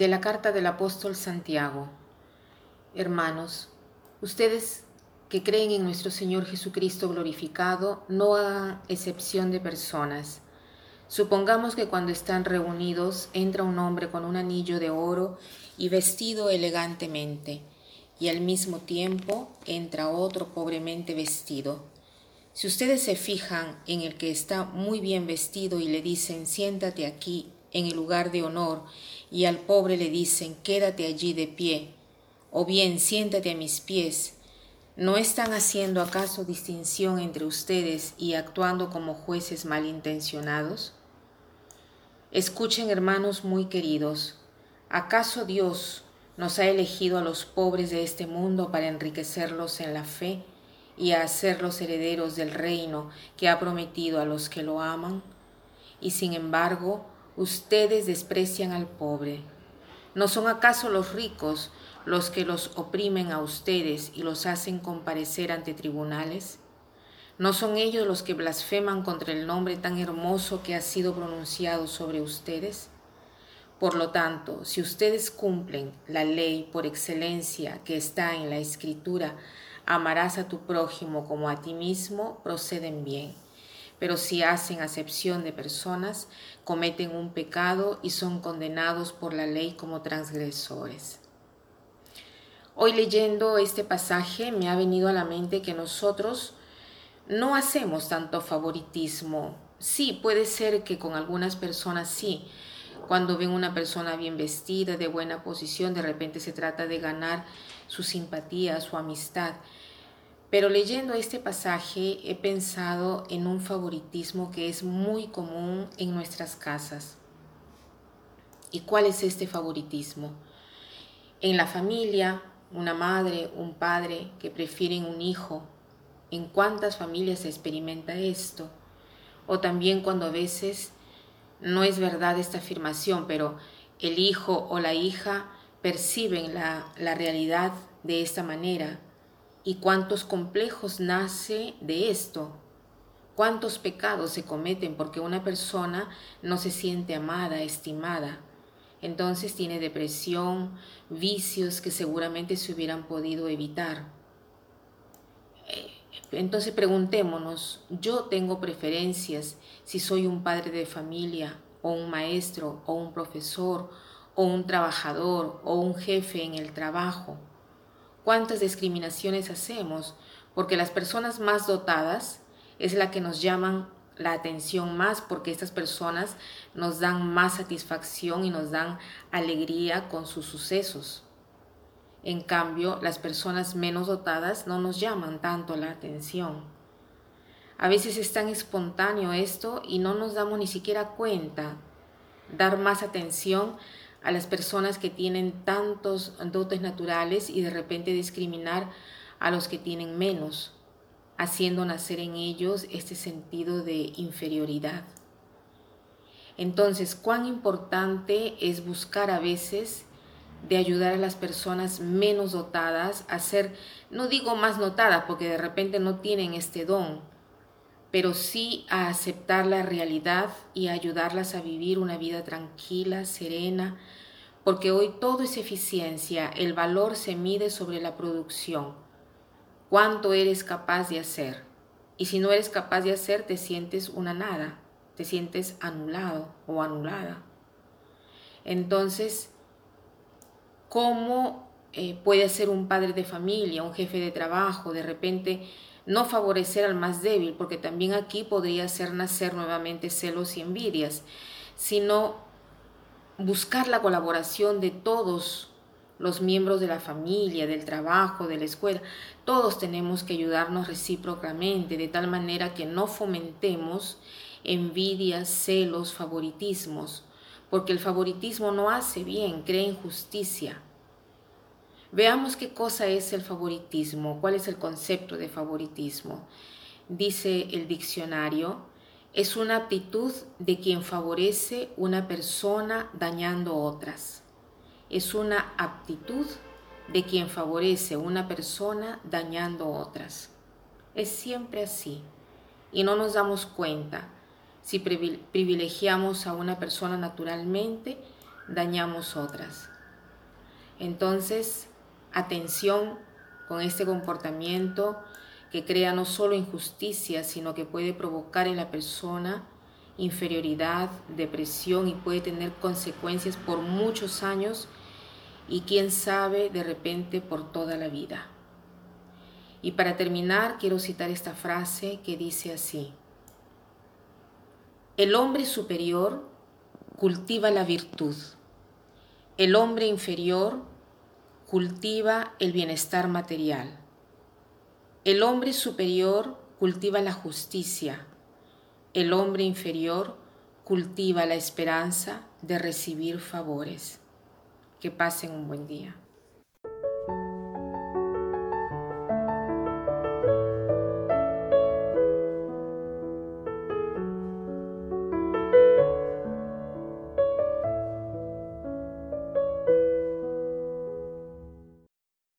De la carta del apóstol Santiago. Hermanos, ustedes que creen en nuestro Señor Jesucristo glorificado, no hagan excepción de personas. Supongamos que cuando están reunidos entra un hombre con un anillo de oro y vestido elegantemente, y al mismo tiempo entra otro pobremente vestido. Si ustedes se fijan en el que está muy bien vestido y le dicen siéntate aquí en el lugar de honor, y al pobre le dicen quédate allí de pie, o bien siéntate a mis pies, ¿No están haciendo acaso distinción entre ustedes y actuando como jueces malintencionados? Escuchen, hermanos muy queridos, ¿acaso Dios nos ha elegido a los pobres de este mundo para enriquecerlos en la fe y a hacerlos herederos del reino que ha prometido a los que lo aman? Y sin embargo, ustedes desprecian al pobre. ¿No son acaso los ricos los que los oprimen a ustedes y los hacen comparecer ante tribunales? ¿No son ellos los que blasfeman contra el nombre tan hermoso que ha sido pronunciado sobre ustedes? Por lo tanto, si ustedes cumplen la ley por excelencia que está en la Escritura, amarás a tu prójimo como a ti mismo, proceden bien. Pero si hacen acepción de personas, cometen un pecado y son condenados por la ley como transgresores. Hoy leyendo este pasaje me ha venido a la mente que nosotros no hacemos tanto favoritismo. Sí, puede ser que con algunas personas sí. Cuando ven una persona bien vestida, de buena posición, de repente se trata de ganar su simpatía, su amistad. Pero leyendo este pasaje he pensado en un favoritismo que es muy común en nuestras casas. ¿Y cuál es este favoritismo? En la familia, una madre, un padre que prefieren un hijo. ¿En cuántas familias se experimenta esto? O también cuando a veces no es verdad esta afirmación, pero el hijo o la hija perciben la, la realidad de esta manera. ¿Y cuántos complejos nace de esto? ¿Cuántos pecados se cometen porque una persona no se siente amada, estimada? entonces tiene depresión, vicios que seguramente se hubieran podido evitar. Eh, entonces preguntémonos, ¿yo tengo preferencias si soy un padre de familia o un maestro o un profesor o un trabajador o un jefe en el trabajo? ¿Cuántas discriminaciones hacemos? Porque las personas más dotadas es la que nos llaman la atención más porque estas personas nos dan más satisfacción y nos dan alegría con sus sucesos. En cambio, las personas menos dotadas no nos llaman tanto la atención. A veces es tan espontáneo esto y no nos damos ni siquiera cuenta. Dar más atención a las personas que tienen tantos dotes naturales y de repente discriminar a los que tienen menos haciendo nacer en ellos este sentido de inferioridad. Entonces, cuán importante es buscar a veces de ayudar a las personas menos dotadas a ser, no digo más notadas porque de repente no tienen este don, pero sí a aceptar la realidad y a ayudarlas a vivir una vida tranquila, serena, porque hoy todo es eficiencia, el valor se mide sobre la producción cuánto eres capaz de hacer. Y si no eres capaz de hacer, te sientes una nada, te sientes anulado o anulada. Entonces, ¿cómo eh, puede ser un padre de familia, un jefe de trabajo, de repente no favorecer al más débil? Porque también aquí podría ser nacer nuevamente celos y envidias, sino buscar la colaboración de todos los miembros de la familia, del trabajo, de la escuela, todos tenemos que ayudarnos recíprocamente, de tal manera que no fomentemos envidias, celos, favoritismos, porque el favoritismo no hace bien, crea injusticia. Veamos qué cosa es el favoritismo, cuál es el concepto de favoritismo. Dice el diccionario, es una aptitud de quien favorece una persona dañando otras es una aptitud de quien favorece una persona dañando otras. Es siempre así y no nos damos cuenta. Si privilegiamos a una persona naturalmente, dañamos otras. Entonces, atención con este comportamiento que crea no solo injusticia, sino que puede provocar en la persona inferioridad, depresión y puede tener consecuencias por muchos años y quién sabe de repente por toda la vida. Y para terminar quiero citar esta frase que dice así, el hombre superior cultiva la virtud, el hombre inferior cultiva el bienestar material, el hombre superior cultiva la justicia, el hombre inferior cultiva la esperanza de recibir favores. Que pasen un buen día.